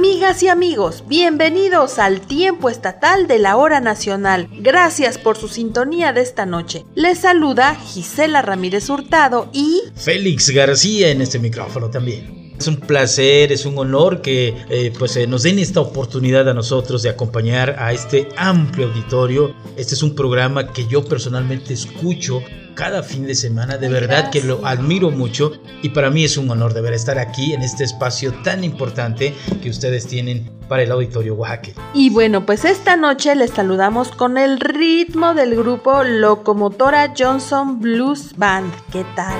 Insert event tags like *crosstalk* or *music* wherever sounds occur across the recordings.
Amigas y amigos, bienvenidos al tiempo estatal de la hora nacional. Gracias por su sintonía de esta noche. Les saluda Gisela Ramírez Hurtado y Félix García en este micrófono también. Es un placer, es un honor que eh, pues, eh, nos den esta oportunidad a nosotros de acompañar a este amplio auditorio. Este es un programa que yo personalmente escucho cada fin de semana. De verdad que lo admiro mucho y para mí es un honor de ver estar aquí en este espacio tan importante que ustedes tienen para el auditorio Oaxaca. Y bueno, pues esta noche les saludamos con el ritmo del grupo Locomotora Johnson Blues Band. ¿Qué tal?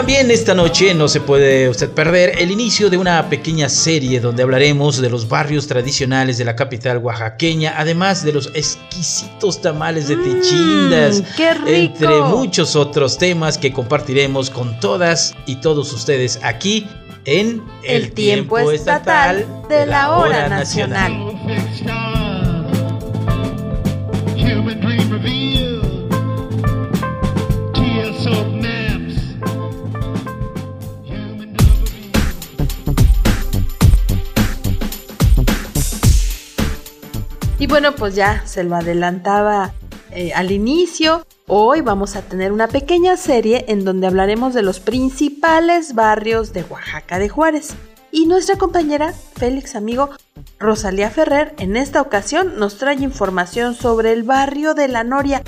También esta noche no se puede usted perder el inicio de una pequeña serie donde hablaremos de los barrios tradicionales de la capital oaxaqueña, además de los exquisitos tamales de Tichindas, Mm, ¡Qué rico! entre muchos otros temas que compartiremos con todas y todos ustedes aquí en El tiempo estatal de la hora nacional. Bueno, pues ya se lo adelantaba eh, al inicio. Hoy vamos a tener una pequeña serie en donde hablaremos de los principales barrios de Oaxaca de Juárez. Y nuestra compañera, Félix amigo, Rosalía Ferrer, en esta ocasión nos trae información sobre el barrio de La Noria.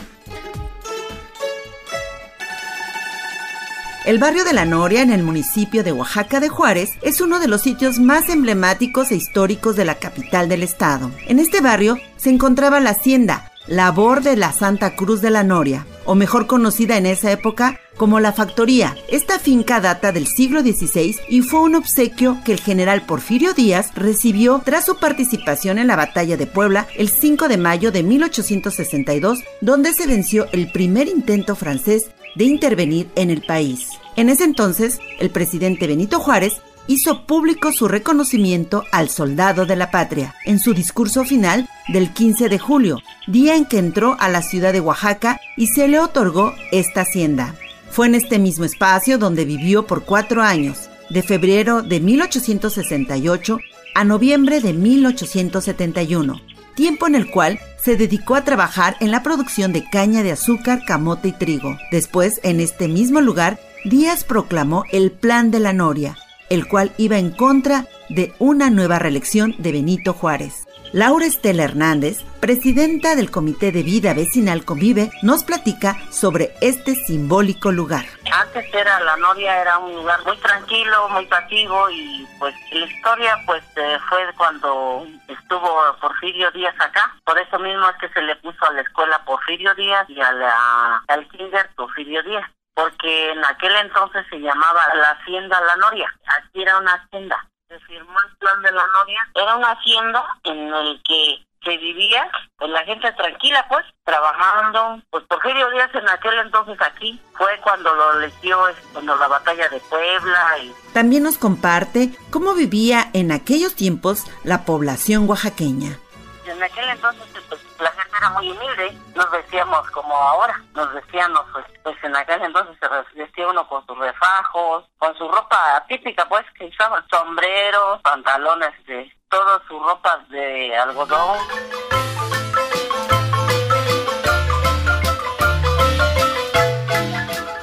El barrio de La Noria, en el municipio de Oaxaca de Juárez, es uno de los sitios más emblemáticos e históricos de la capital del estado. En este barrio se encontraba la hacienda, labor de la Santa Cruz de La Noria, o mejor conocida en esa época como la Factoría. Esta finca data del siglo XVI y fue un obsequio que el general Porfirio Díaz recibió tras su participación en la batalla de Puebla el 5 de mayo de 1862, donde se venció el primer intento francés de intervenir en el país. En ese entonces, el presidente Benito Juárez hizo público su reconocimiento al soldado de la patria en su discurso final del 15 de julio, día en que entró a la ciudad de Oaxaca y se le otorgó esta hacienda. Fue en este mismo espacio donde vivió por cuatro años, de febrero de 1868 a noviembre de 1871, tiempo en el cual se dedicó a trabajar en la producción de caña de azúcar, camote y trigo. Después, en este mismo lugar, Díaz proclamó el Plan de la Noria, el cual iba en contra de una nueva reelección de Benito Juárez. Laura Estela Hernández, presidenta del Comité de Vida Vecinal Convive, nos platica sobre este simbólico lugar. Antes era la Noria, era un lugar muy tranquilo, muy pasivo y pues la historia pues eh, fue cuando estuvo Porfirio Díaz acá. Por eso mismo es que se le puso a la escuela Porfirio Díaz y a la, al kinder Porfirio Díaz. Porque en aquel entonces se llamaba la Hacienda La Noria. Aquí era una hacienda. Se firmó el plan de la Noria. Era una hacienda en el que se vivía, pues la gente tranquila, pues, trabajando. Pues Porfirio Díaz en aquel entonces aquí fue cuando lo eligió, es cuando la batalla de Puebla y También nos comparte cómo vivía en aquellos tiempos la población oaxaqueña. en aquel entonces pues, la gente era muy humilde, nos vestíamos como ahora, nos vestíamos pues, pues en aquel entonces se vestía uno con sus refajos, con su ropa típica pues que usaban, sombreros, pantalones de todas sus ropas de algodón.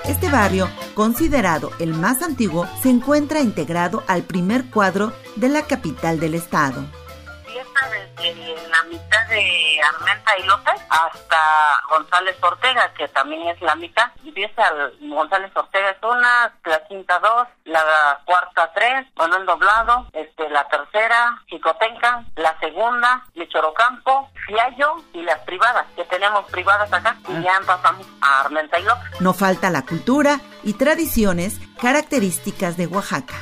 Este barrio, considerado el más antiguo, se encuentra integrado al primer cuadro de la capital del estado. Desde Armenta y López hasta González Ortega, que también es la mitad. Empieza González Ortega es una, la quinta dos, la cuarta tres, Manuel Doblado, este, la tercera, Chicotenca, la segunda, Michorocampo, Fiallo y las privadas, que tenemos privadas acá, y ya pasamos a Armenta y López. No falta la cultura y tradiciones características de Oaxaca.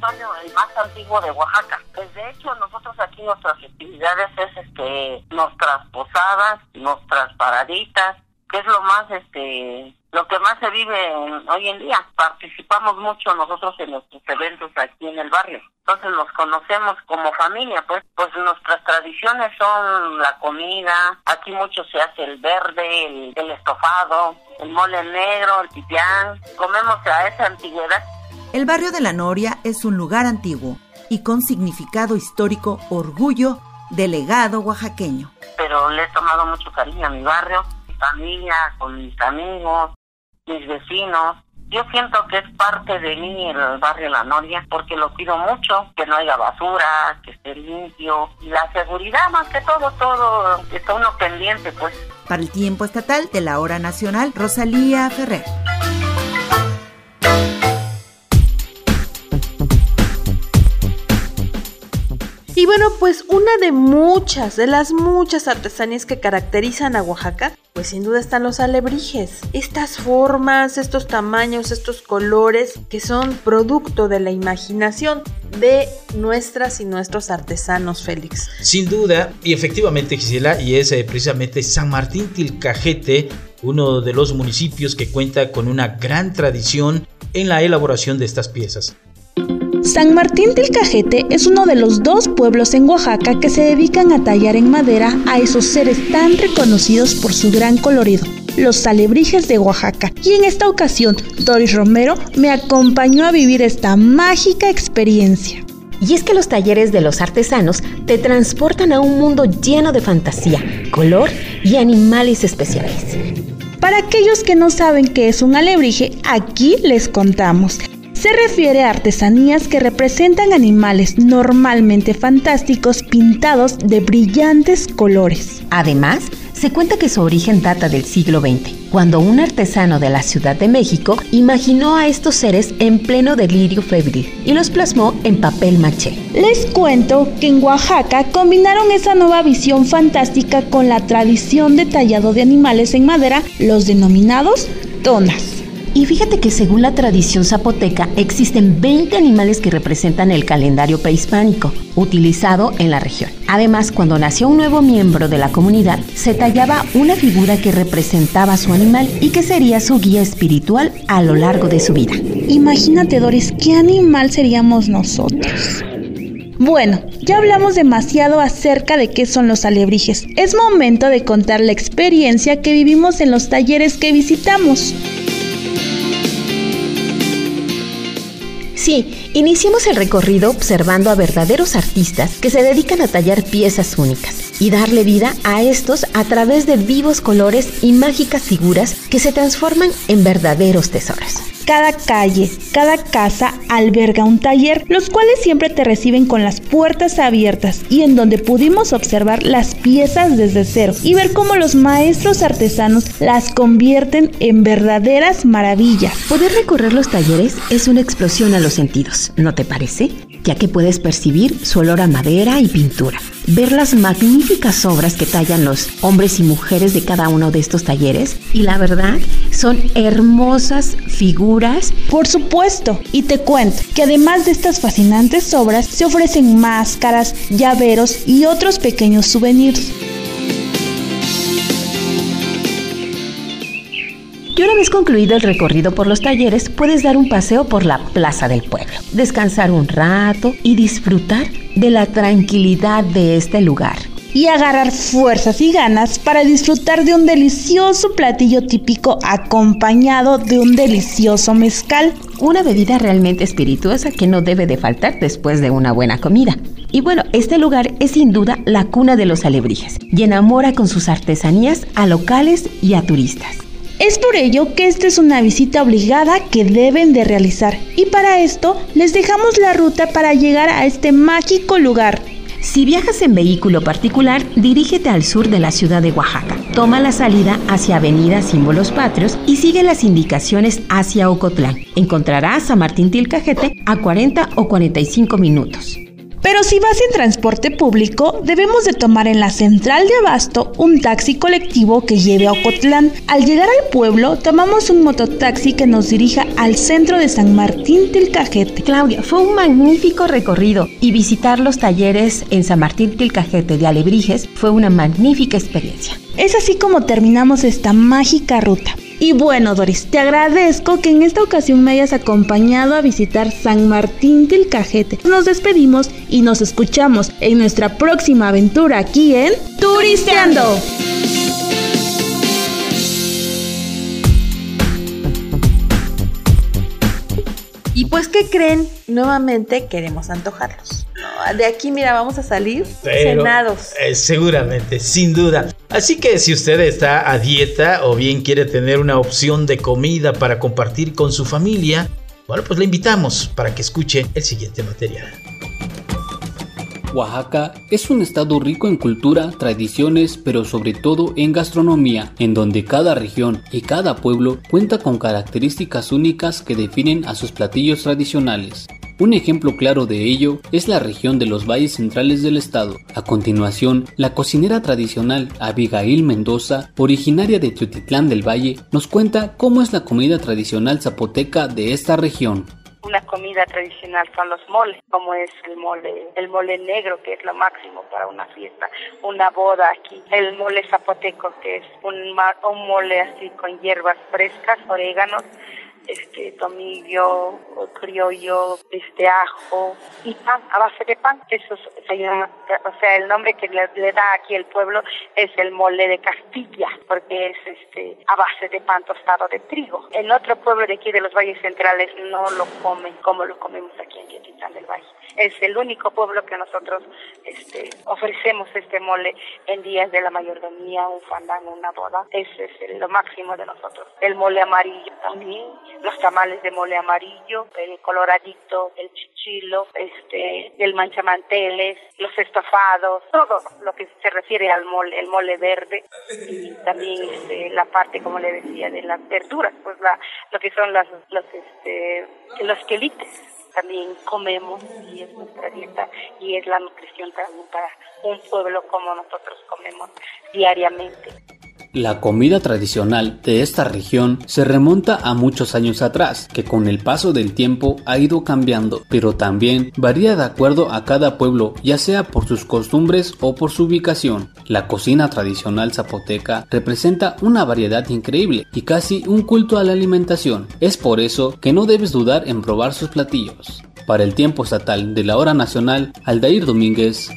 Barrio el más antiguo de Oaxaca. Pues de hecho nosotros aquí nuestras actividades es este nuestras posadas, nuestras paraditas, que es lo más este lo que más se vive en- hoy en día. Participamos mucho nosotros en nuestros eventos aquí en el barrio. Entonces nos conocemos como familia, pues pues nuestras tradiciones son la comida, aquí mucho se hace el verde, el, el estofado, el mole negro, el pipián. Comemos a esa antigüedad El barrio de la Noria es un lugar antiguo y con significado histórico orgullo del legado oaxaqueño. pero le he tomado mucho cariño a mi barrio, mi familia, con mis amigos, mis vecinos. Yo siento que es parte de mí el barrio La Noria porque lo cuido mucho, que no haya basura, que esté limpio. Y la seguridad más que todo, todo, está uno pendiente pues. Para el tiempo estatal de la hora nacional, Rosalía Ferrer. Y bueno, pues una de muchas, de las muchas artesanías que caracterizan a Oaxaca, pues sin duda están los alebrijes. Estas formas, estos tamaños, estos colores que son producto de la imaginación de nuestras y nuestros artesanos, Félix. Sin duda, y efectivamente Gisela, y es eh, precisamente San Martín Tilcajete, uno de los municipios que cuenta con una gran tradición en la elaboración de estas piezas. San Martín del Cajete es uno de los dos pueblos en Oaxaca que se dedican a tallar en madera a esos seres tan reconocidos por su gran colorido, los alebrijes de Oaxaca. Y en esta ocasión, Doris Romero me acompañó a vivir esta mágica experiencia. Y es que los talleres de los artesanos te transportan a un mundo lleno de fantasía, color y animales especiales. Para aquellos que no saben qué es un alebrije, aquí les contamos. Se refiere a artesanías que representan animales normalmente fantásticos pintados de brillantes colores. Además, se cuenta que su origen data del siglo XX, cuando un artesano de la Ciudad de México imaginó a estos seres en pleno delirio febril y los plasmó en papel maché. Les cuento que en Oaxaca combinaron esa nueva visión fantástica con la tradición de tallado de animales en madera, los denominados tonas. Y fíjate que según la tradición zapoteca existen 20 animales que representan el calendario prehispánico utilizado en la región. Además, cuando nació un nuevo miembro de la comunidad, se tallaba una figura que representaba su animal y que sería su guía espiritual a lo largo de su vida. Imagínate, Doris, ¿qué animal seríamos nosotros? Bueno, ya hablamos demasiado acerca de qué son los alebrijes. Es momento de contar la experiencia que vivimos en los talleres que visitamos. Sí, iniciamos el recorrido observando a verdaderos artistas que se dedican a tallar piezas únicas y darle vida a estos a través de vivos colores y mágicas figuras que se transforman en verdaderos tesoros. Cada calle, cada casa alberga un taller, los cuales siempre te reciben con las puertas abiertas y en donde pudimos observar las piezas desde cero y ver cómo los maestros artesanos las convierten en verdaderas maravillas. Poder recorrer los talleres es una explosión a los sentidos, ¿no te parece? Ya que puedes percibir su olor a madera y pintura, ver las magníficas obras que tallan los hombres y mujeres de cada uno de estos talleres y la verdad son hermosas figuras. Por supuesto, y te cuento que además de estas fascinantes obras se ofrecen máscaras, llaveros y otros pequeños souvenirs. Y una vez concluido el recorrido por los talleres, puedes dar un paseo por la plaza del pueblo, descansar un rato y disfrutar de la tranquilidad de este lugar. y agarrar fuerzas y ganas para disfrutar de un delicioso platillo típico acompañado de un delicioso mezcal. Una bebida realmente espirituosa que no debe de faltar después de una buena comida. Y bueno, este lugar es sin duda la cuna de los alebrijes y enamora con sus artesanías a locales y a turistas. Es por ello que esta es una visita obligada que deben de realizar y para esto les dejamos la ruta para llegar a este mágico lugar. Si viajas en vehículo particular, dirígete al sur de la ciudad de Oaxaca. Toma la salida hacia Avenida Símbolos Patrios y sigue las indicaciones hacia Ocotlán. Encontrarás a Martín Tilcajete a 40 o 45 minutos. Pero si vas en transporte público, debemos de tomar en la central de Abasto un taxi colectivo que lleve a Ocotlán. Al llegar al pueblo, tomamos un mototaxi que nos dirija al centro de San Martín Tilcajete. Claudia, fue un magnífico recorrido y visitar los talleres en San Martín Tilcajete de Alebrijes fue una magnífica experiencia. Es así como terminamos esta mágica ruta. Y bueno, Doris, te agradezco que en esta ocasión me hayas acompañado a visitar San Martín del Cajete. Nos despedimos y nos escuchamos en nuestra próxima aventura aquí en Turisteando. Y pues, ¿qué creen? Nuevamente queremos antojarlos. No, de aquí, mira, vamos a salir Pero, cenados. eh, seguramente, sin duda. Así que si usted está a dieta o bien quiere tener una opción de comida para compartir con su familia, bueno, pues le invitamos para que escuche el siguiente material. Oaxaca es un estado rico en cultura, tradiciones, pero sobre todo en gastronomía, en donde cada región y cada pueblo cuenta con características únicas que definen a sus platillos tradicionales. Un ejemplo claro de ello es la región de los valles centrales del estado. A continuación, la cocinera tradicional Abigail Mendoza, originaria de Teotitlán del Valle, nos cuenta cómo es la comida tradicional zapoteca de esta región. Una comida tradicional son los moles, como es el mole, el mole negro, que es lo máximo para una fiesta, una boda aquí. El mole zapoteco, que es un, un mole así con hierbas frescas, oréganos, este tomillo, criollo, este ajo y pan, a base de pan. Eso es- se llama, o sea, el nombre que le, da aquí el pueblo es el mole de Castilla, porque es este a base de pan tostado de trigo. En otro pueblo de aquí de los valles centrales no lo comen como lo comemos aquí en Quetitán del Valle. Es el único pueblo que nosotros este, ofrecemos este mole en días de la mayordomía, un fandango, una boda. Ese es lo máximo de nosotros. El mole amarillo también, los tamales de mole amarillo, el coloradito, el chichilo, este, el manchamanteles, los estofados, todo lo que se refiere al mole, el mole verde y también este, la parte, como le decía, de las verduras, pues la, lo que son las, los, este, los quelites también comemos y es nuestra dieta y es la nutrición también para un pueblo como nosotros comemos diariamente. La comida tradicional de esta región se remonta a muchos años atrás, que con el paso del tiempo ha ido cambiando, pero también varía de acuerdo a cada pueblo, ya sea por sus costumbres o por su ubicación. La cocina tradicional zapoteca representa una variedad increíble y casi un culto a la alimentación. Es por eso que no debes dudar en probar sus platillos. Para el tiempo estatal de la hora nacional, Aldair Domínguez,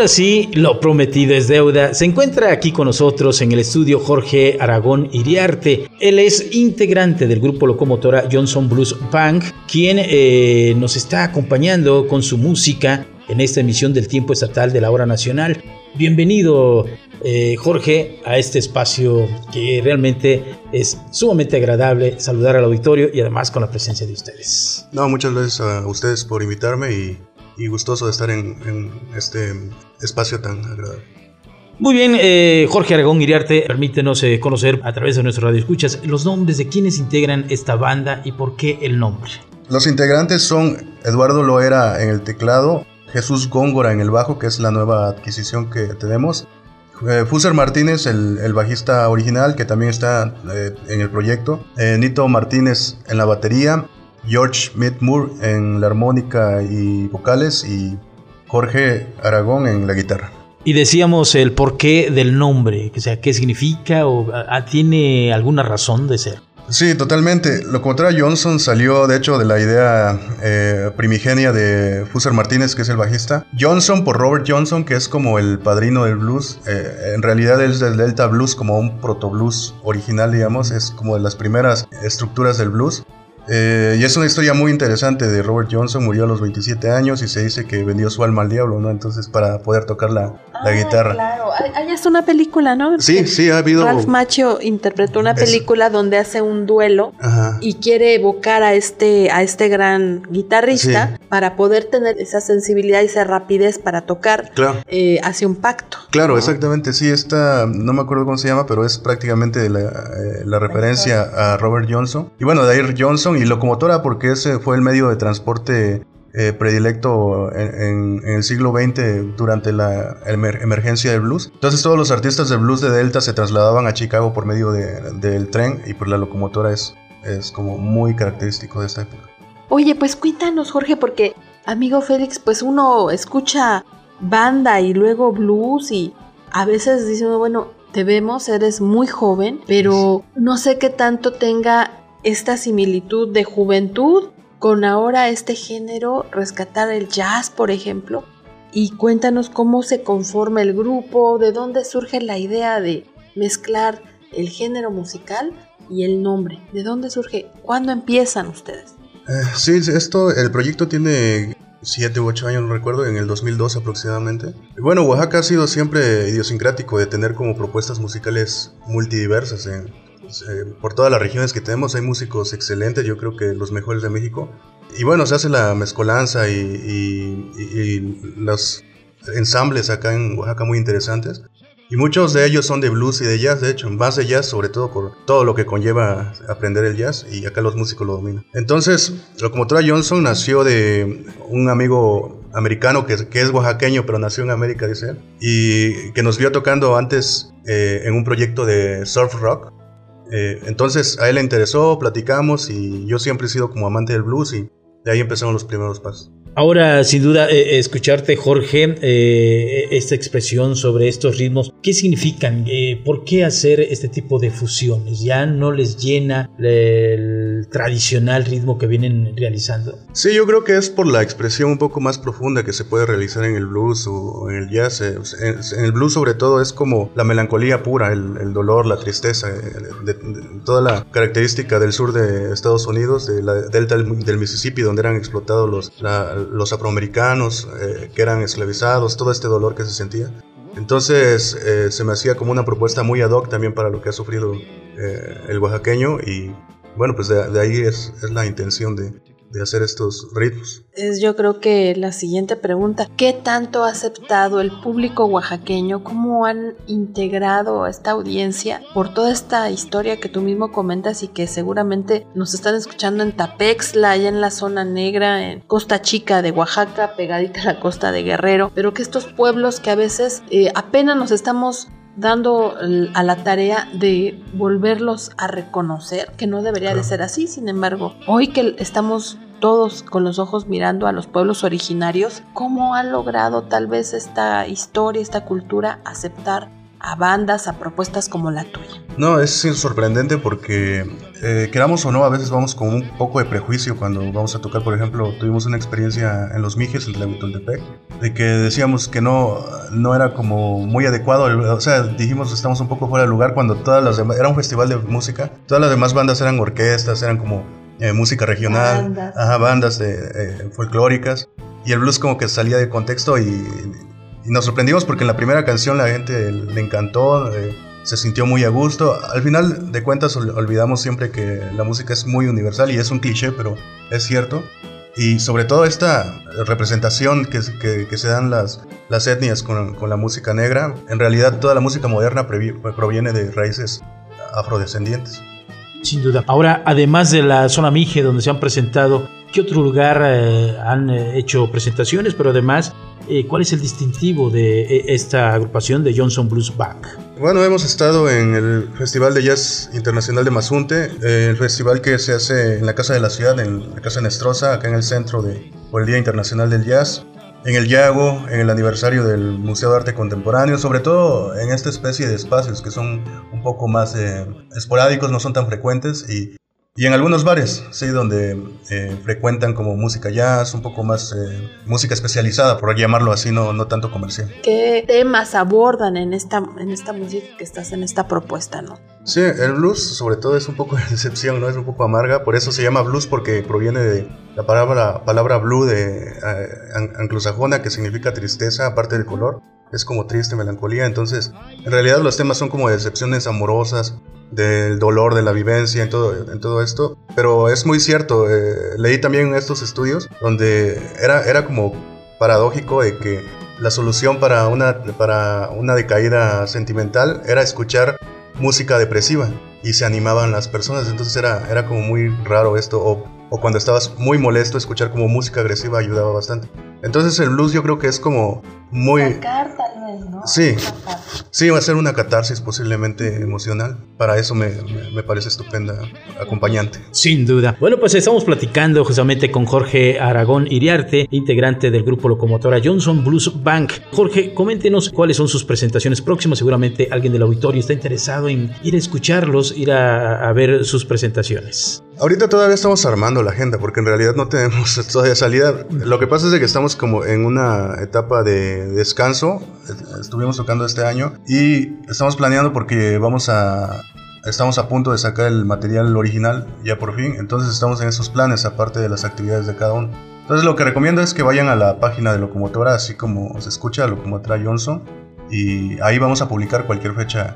Ahora sí, lo prometido es deuda. Se encuentra aquí con nosotros en el estudio Jorge Aragón Iriarte. Él es integrante del grupo locomotora Johnson Blues Band, quien eh, nos está acompañando con su música en esta emisión del tiempo estatal de la hora nacional. Bienvenido, eh, Jorge, a este espacio que realmente es sumamente agradable saludar al auditorio y además con la presencia de ustedes. No, muchas gracias a ustedes por invitarme y, y gustoso de estar en, en este espacio tan agradable. Muy bien, eh, Jorge Aragón Iriarte, permítenos eh, conocer a través de nuestro radio escuchas los nombres de quienes integran esta banda y por qué el nombre. Los integrantes son Eduardo Loera en el teclado, Jesús Góngora en el bajo, que es la nueva adquisición que tenemos, eh, Fuser Martínez, el, el bajista original, que también está eh, en el proyecto, eh, Nito Martínez en la batería, George Midmoor en la armónica y vocales y Jorge Aragón en la guitarra. Y decíamos el porqué del nombre, o sea, qué significa o tiene alguna razón de ser. Sí, totalmente. Locomotora Johnson salió, de hecho, de la idea eh, primigenia de Fusser Martínez, que es el bajista. Johnson por Robert Johnson, que es como el padrino del blues. Eh, en realidad es del Delta Blues, como un proto blues original, digamos. Es como de las primeras estructuras del blues. Eh, y es una historia muy interesante de Robert Johnson, murió a los 27 años y se dice que vendió su alma al diablo, ¿no? Entonces para poder tocar la, la guitarra. Claro, hay, hay hasta una película, ¿no? Sí, sí, ha habido... Ralph Macchio interpretó una Es- película donde hace un duelo Ajá. y quiere evocar a este, a este gran guitarrista para poder tener esa sensibilidad y esa rapidez para tocar, Claro. eh, hace un pacto. Claro, exactamente, sí, esta, no me acuerdo cómo se llama, pero es prácticamente la, eh, la referencia a Robert Johnson. Y bueno, Dair Johnson y locomotora porque ese fue el medio de transporte eh, predilecto en, en- en el siglo XX durante la emer- emergencia del blues. Entonces todos los artistas del blues de Delta se trasladaban a Chicago por medio de- del tren y pues la locomotora es, es como muy característico de esta época. Oye, pues cuéntanos, Jorge, porque amigo Félix, pues uno escucha banda y luego blues y a veces dice bueno, te vemos, eres muy joven, pero no sé qué tanto tenga esta similitud de juventud con ahora este género, rescatar el jazz, por ejemplo. Y cuéntanos cómo se conforma el grupo, de dónde surge la idea de mezclar el género musical y el nombre. ¿De dónde surge? ¿Cuándo empiezan ustedes? Eh, sí, esto, el proyecto tiene 7 u 8 años, no recuerdo, en el 2002 aproximadamente. Bueno, Oaxaca ha sido siempre idiosincrático de tener como propuestas musicales multidiversas. eh. Eh, por todas las regiones que tenemos hay músicos excelentes, yo creo que los mejores de México. Y bueno, se hace la mezcolanza y, y- y- y los ensambles acá en Oaxaca muy interesantes. Y muchos de ellos son de blues y de jazz, de hecho, más de jazz, sobre todo por todo lo que conlleva aprender el jazz, y acá los músicos lo dominan. Entonces, Locomotora Johnson nació de un amigo americano que, que es oaxaqueño, pero nació en América, dice él, y que nos vio tocando antes eh, en un proyecto de surf rock. Eh, entonces, a él le interesó, platicamos, y yo siempre he sido como amante del blues, y de ahí empezaron los primeros pasos. Ahora, sin duda, eh, escucharte, Jorge, eh, esta expresión sobre estos ritmos, ¿qué significan? Eh, ¿Por qué hacer este tipo de fusiones? ¿Ya no les llena el tradicional ritmo que vienen realizando? Sí, yo creo que es por la expresión un poco más profunda que se puede realizar en el blues o en el jazz. Eh, En, el blues sobre todo es como la melancolía pura, el, dolor, la tristeza, eh, toda la característica del sur de Estados Unidos, de delta del, Mississippi, donde eran explotados los, los afroamericanos, eh, que eran esclavizados, todo este dolor que se sentía. Entonces eh, se me hacía como una propuesta muy ad hoc también para lo que ha sufrido eh, el oaxaqueño y bueno, pues de, de ahí es, es la intención de, de hacer estos ritmos. Es yo creo que la siguiente pregunta, ¿qué tanto ha aceptado el público oaxaqueño? ¿Cómo han integrado a esta audiencia por toda esta historia que tú mismo comentas y que seguramente nos están escuchando en Tapexla, allá en la zona negra, en Costa Chica de Oaxaca, pegadita a la costa de Guerrero, pero que estos pueblos que a veces eh, apenas nos estamos dando a la tarea de volverlos a reconocer, que no debería de ser así, sin embargo, hoy que estamos todos con los ojos mirando a los pueblos originarios, ¿cómo ha logrado tal vez esta historia, esta cultura aceptar a bandas, a propuestas como la tuya? No, es sorprendente porque, eh, queramos o no, a veces vamos con un poco de prejuicio cuando vamos a tocar. Por ejemplo, tuvimos una experiencia en Los Mijes, en Tlahuitoltepec, de que decíamos que no, no era como muy adecuado. O sea, dijimos estamos un poco fuera de lugar cuando todas las demás, era un festival de música, todas las demás bandas eran orquestas, eran como eh, música regional, Bandas. ajá, bandas de, eh, folclóricas. Y el blues como que salía de contexto y, y nos sorprendimos porque en la primera canción la gente le encantó, eh, se sintió muy a gusto. Al final de cuentas ol- olvidamos siempre que la música es muy universal y es un cliché, pero es cierto. Y sobre todo esta representación que, que- que se dan las, las etnias con, con la música negra, en realidad toda la música moderna proviene de raíces afrodescendientes. Sin duda. Ahora, además de la zona Mije donde se han presentado, ¿qué otro lugar eh, han eh, hecho presentaciones? Pero además, eh, ¿cuál es el distintivo de eh, esta agrupación de Johnson Blues Back? Bueno, hemos estado en el Festival de Jazz Internacional de Mazunte, eh, el festival que se hace en la Casa de la Ciudad, en la Casa Nestrosa, acá en el centro de, por el Día Internacional del Jazz, en el Yago, en el aniversario del Museo de Arte Contemporáneo, sobre todo en esta especie de espacios que son un poco más eh, esporádicos, no son tan frecuentes y y en algunos bares, sí, donde eh, frecuentan como música jazz, un poco más eh, música especializada, por llamarlo así, no, no tanto comercial. ¿Qué temas abordan en esta, en esta música que estás en esta propuesta, no? Sí, el blues sobre todo es un poco de decepción, ¿no? Es un poco amarga, por eso se llama blues porque proviene de la palabra, palabra blue de eh, an- anglosajona que significa tristeza, aparte del color. Es como triste, melancolía, entonces en realidad los temas son como decepciones amorosas, del dolor, de la vivencia, en todo, en todo esto. Pero es muy cierto, eh, leí también estos estudios donde era, era como paradójico de que la solución para una, para una decaída sentimental era escuchar música depresiva y se animaban las personas. Entonces era, era como muy raro esto. O, o cuando estabas muy molesto, escuchar como música agresiva ayudaba bastante. Entonces el blues yo creo que es como muy... Sacar tal vez, ¿no? Sí, sí, va a ser una catarsis posiblemente emocional. Para eso me, me- me parece estupenda acompañante. Sin duda. Bueno, pues estamos platicando justamente con Jorge Aragón Iriarte, integrante del grupo locomotora Johnson Blues Bank. Jorge, coméntenos cuáles son sus presentaciones próximas. Seguramente alguien del auditorio está interesado en ir a escucharlos, ir a, a ver sus presentaciones. Ahorita todavía estamos armando la agenda porque en realidad no tenemos *laughs* todavía salida. Lo que pasa es de que estamos como en una etapa de descanso. Estuvimos tocando este año y estamos planeando porque vamos a estamos a punto de sacar el material original ya por fin. Entonces estamos en esos planes aparte de las actividades de cada uno. Entonces lo que recomiendo es que vayan a la página de Locomotora así como se escucha Locomotora Johnson y ahí vamos a publicar cualquier fecha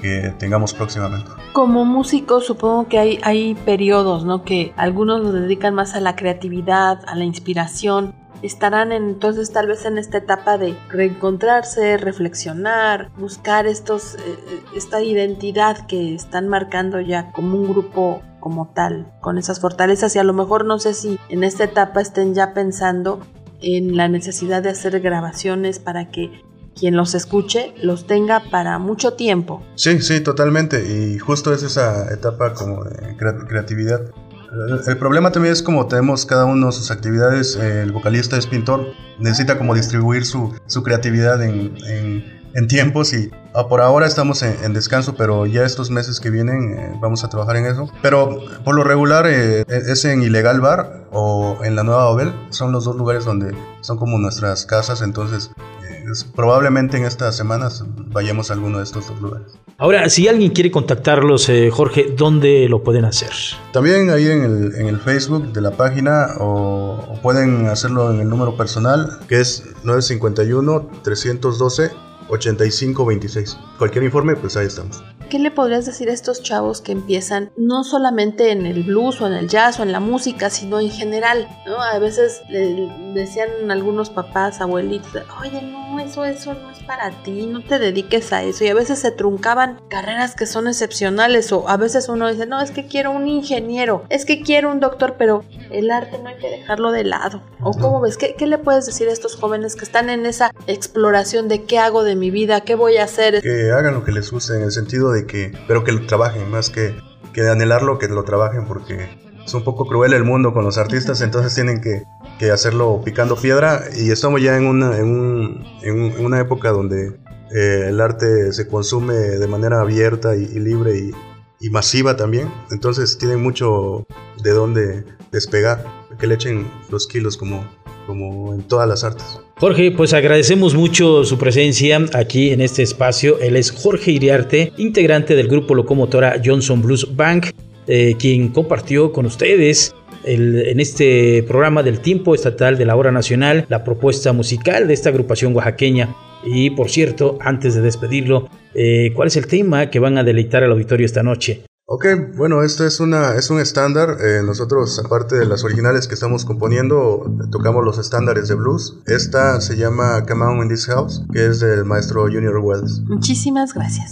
que tengamos próximamente. Como músico supongo que hay, hay periodos, ¿no? Que algunos lo dedican más a la creatividad, a la inspiración. Estarán en- entonces tal vez en esta etapa de reencontrarse, reflexionar, buscar estos, eh, esta identidad que están marcando ya como un grupo como tal, con esas fortalezas y a lo mejor no sé si en esta etapa estén ya pensando en la necesidad de hacer grabaciones para que quien los escuche los tenga para mucho tiempo. Sí, sí, totalmente. Y justo es esa etapa como de crea- creatividad. El, problema también es como tenemos cada uno sus actividades. El vocalista es pintor, necesita como distribuir su, su creatividad en, en- en tiempos y ah, por ahora estamos en, descanso, pero ya estos meses que vienen eh, vamos a trabajar en eso. Pero por lo regular eh, es en Ilegal Bar o en la Nueva Babel. Son los dos lugares donde son como nuestras casas, entonces es- probablemente en estas semanas vayamos a alguno de estos dos lugares. Ahora, si alguien quiere contactarlos, eh, Jorge, ¿dónde lo pueden hacer? También ahí en el, en el Facebook de la página o, o pueden hacerlo en el número personal que es 951-312-8526. Cualquier informe, pues ahí estamos. ¿Qué le podrías decir a estos chavos que empiezan no solamente en el blues o en el jazz o en la música, sino en general? ¿no? A veces le decían algunos papás, abuelitos, oye, no, eso, eso no es para ti, no te dediques a eso. Y a veces se truncaban carreras que son excepcionales o a veces uno dice, no, es que quiero un ingeniero, es que quiero un doctor, pero el arte no hay que dejarlo de lado. ¿O cómo ves? ¿Qué, qué le puedes decir a estos jóvenes que están en esa exploración de qué hago de mi vida, qué voy a hacer? Que hagan lo que les guste en el sentido de que, pero que lo trabajen más que, que de anhelarlo, que lo trabajen porque es un poco cruel el mundo con los artistas, *laughs* entonces tienen que, que hacerlo picando piedra y estamos ya en una, en un- en un- en una época donde eh, el arte se consume de manera abierta y, y libre y, y masiva también, entonces tienen mucho de dónde despegar, que le echen los kilos como, como en todas las artes. Jorge, pues agradecemos mucho su presencia aquí en este espacio. Él es Jorge Iriarte, integrante del grupo locomotora Johnson Blues Bank, eh, quien compartió con ustedes el- en este programa del tiempo estatal de la hora nacional la propuesta musical de esta agrupación oaxaqueña. Y por cierto, antes de despedirlo, eh, ¿cuál es el tema que van a deleitar al auditorio esta noche? Ok, bueno, este es, una, es un estándar. eh, nosotros, aparte de las originales que estamos componiendo, tocamos los estándares de blues. Esta se llama Come On in This House, que es del maestro Junior Wells. Muchísimas gracias.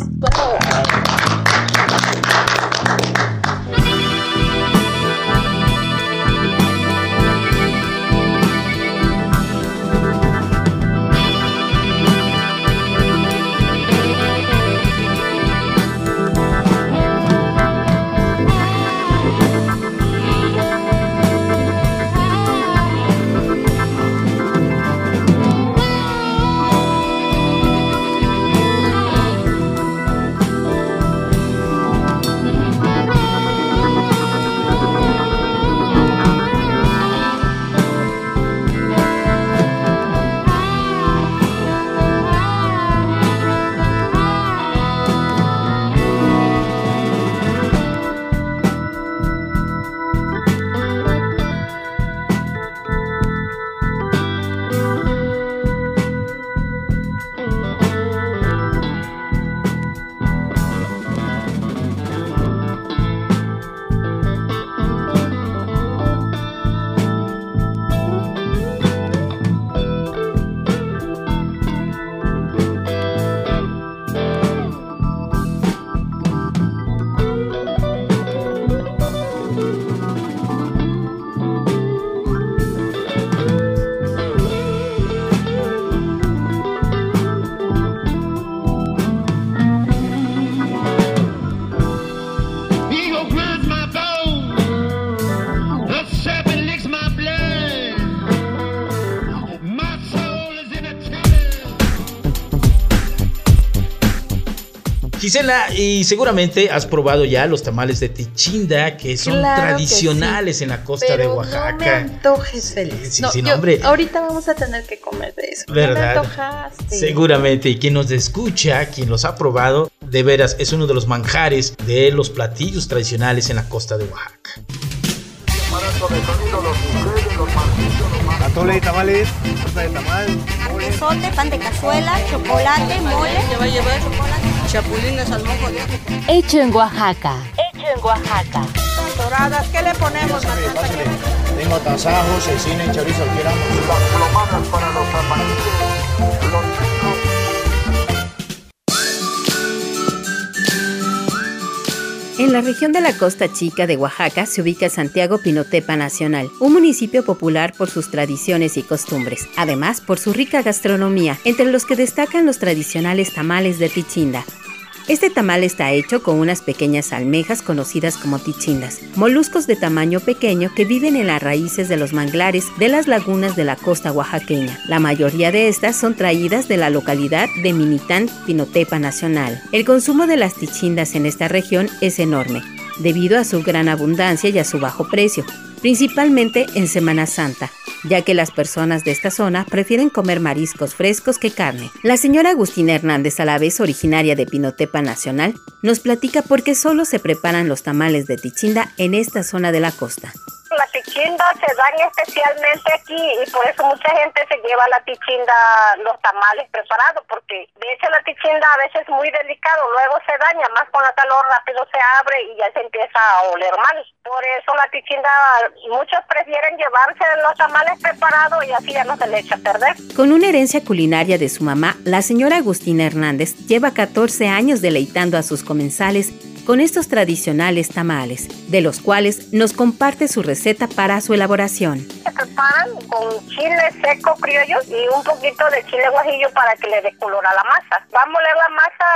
Gisela, y seguramente has probado ya los tamales de Tichinda, que son Claro que tradicionales sí. en la costa Pero de No me Oaxaca. antojes, Félix. sí, no, sí, no, yo- hombre. Ahorita vamos a tener que comer de eso. ¿Verdad? me antojaste. Seguramente, y quien nos escucha, quien los ha probado, de veras es uno de los manjares de los platillos tradicionales en la costa de Oaxaca. Atole de tamales, torta de tamal, pan de cazuela, chocolate, mole. ¿Qué va a llevar? Chocolate, chapulines al mojo de. Hecho en Oaxaca. Hecho en Oaxaca. Doradas, ¿qué le ponemos, Matanza? tengo tasajos, cecina y chorizo, quieran. En la región de la Costa Chica de Oaxaca se ubica Santiago Pinotepa Nacional, un municipio popular por sus tradiciones y costumbres, además por su rica gastronomía, entre los que destacan los tradicionales tamales de Tichinda. Este tamal está hecho con unas pequeñas almejas conocidas como tichindas, moluscos de tamaño pequeño que viven en las raíces de los manglares de las lagunas de la costa oaxaqueña. La mayoría de estas son traídas de la localidad de Minitán, Pinotepa Nacional. El consumo de las tichindas en esta región es enorme, debido a su gran abundancia y a su bajo precio, principalmente en Semana Santa, ya que las personas de esta zona prefieren comer mariscos frescos que carne. La señora Agustina Hernández, a la vez originaria de Pinotepa Nacional, nos platica por qué solo se preparan los tamales de Tichinda en esta zona de la costa. La tichinda se dan especialmente aquí y por eso mucha gente se lleva la tichinda, los tamales preparados, porque de hecho la tichinda a veces es muy delicado, luego se daña, más con la calor rápido se abre y ya se empieza a oler mal. Por eso la tichinda, muchos prefieren llevarse los tamales preparados y así ya no se le echa a perder. Con una herencia culinaria de su mamá, la señora Agustina Hernández lleva 14 años deleitando a sus comensales con estos tradicionales tamales, de los cuales nos comparte su receta para su elaboración. Se preparan con chile seco criollo y un poquito de chile guajillo para que le dé color a la masa. Va a moler la masa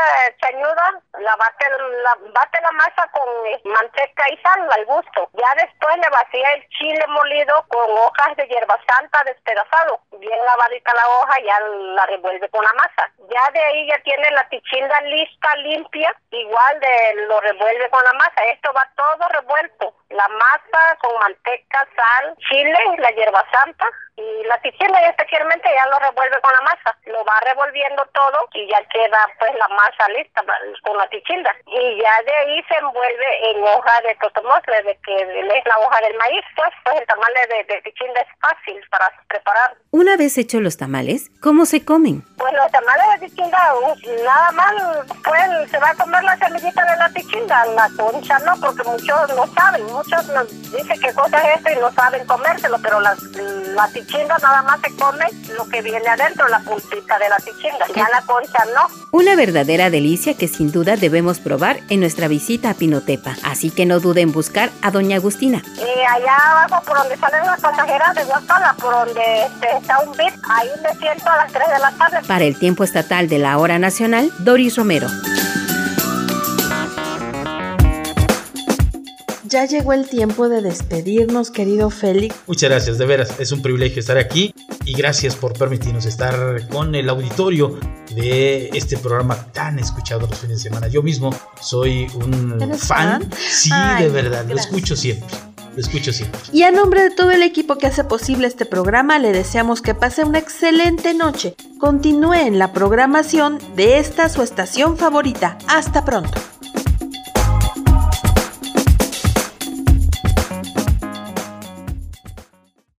chañuda, la bate, la, bate la masa con eh, manteca y sal al gusto. Ya después le vacía el chile molido con hojas de hierba santa despedazado. Bien lavadita la hoja, ya la revuelve con la masa. Ya de ahí ya tiene la tichinda lista, limpia, igual de lo revuelve con la masa. Esto va todo revuelto. La masa con manteca, sal, chile, la hierba santa y la tichinda y especialmente ya lo revuelve con la masa. Lo va revolviendo todo y ya queda pues la masa lista con la tichinda. Y ya de ahí se envuelve en hoja de totomosle, de que es la hoja del maíz, pues, pues el tamal de, de tichinda es fácil para preparar. Una vez hechos los tamales, ¿cómo se comen? Pues los tamales de tichinda, nada más, pues se va a comer la semillita de la tichinda, la concha no, porque muchos no saben, muchos nos dicen qué cosa es esto y no saben comérselo, pero la, la nada más se come lo que viene adentro, la puntita de la tichinda, ya la concha no. Una verdadera delicia que sin duda debemos probar en nuestra visita a Pinotepa, así que no dude en buscar a Doña Agustina. Y allá abajo, por donde salen las pasajeras de Guapala, por donde este, está un bit, ahí me siento a las 3 de la tarde. Para el tiempo estatal de la hora nacional, Doris Romero. Ya llegó el tiempo de despedirnos, querido Félix. Muchas gracias, de veras, es un privilegio estar aquí y gracias por permitirnos estar con el auditorio de este programa tan escuchado los fines de semana. Yo mismo soy un ¿Eres fan, fan? sí, Ay, de verdad, lo escucho siempre, lo escucho siempre. Y a nombre de todo el equipo que hace posible este programa, le deseamos que pase una excelente noche. Continúe en la programación de esta su estación favorita. Hasta pronto.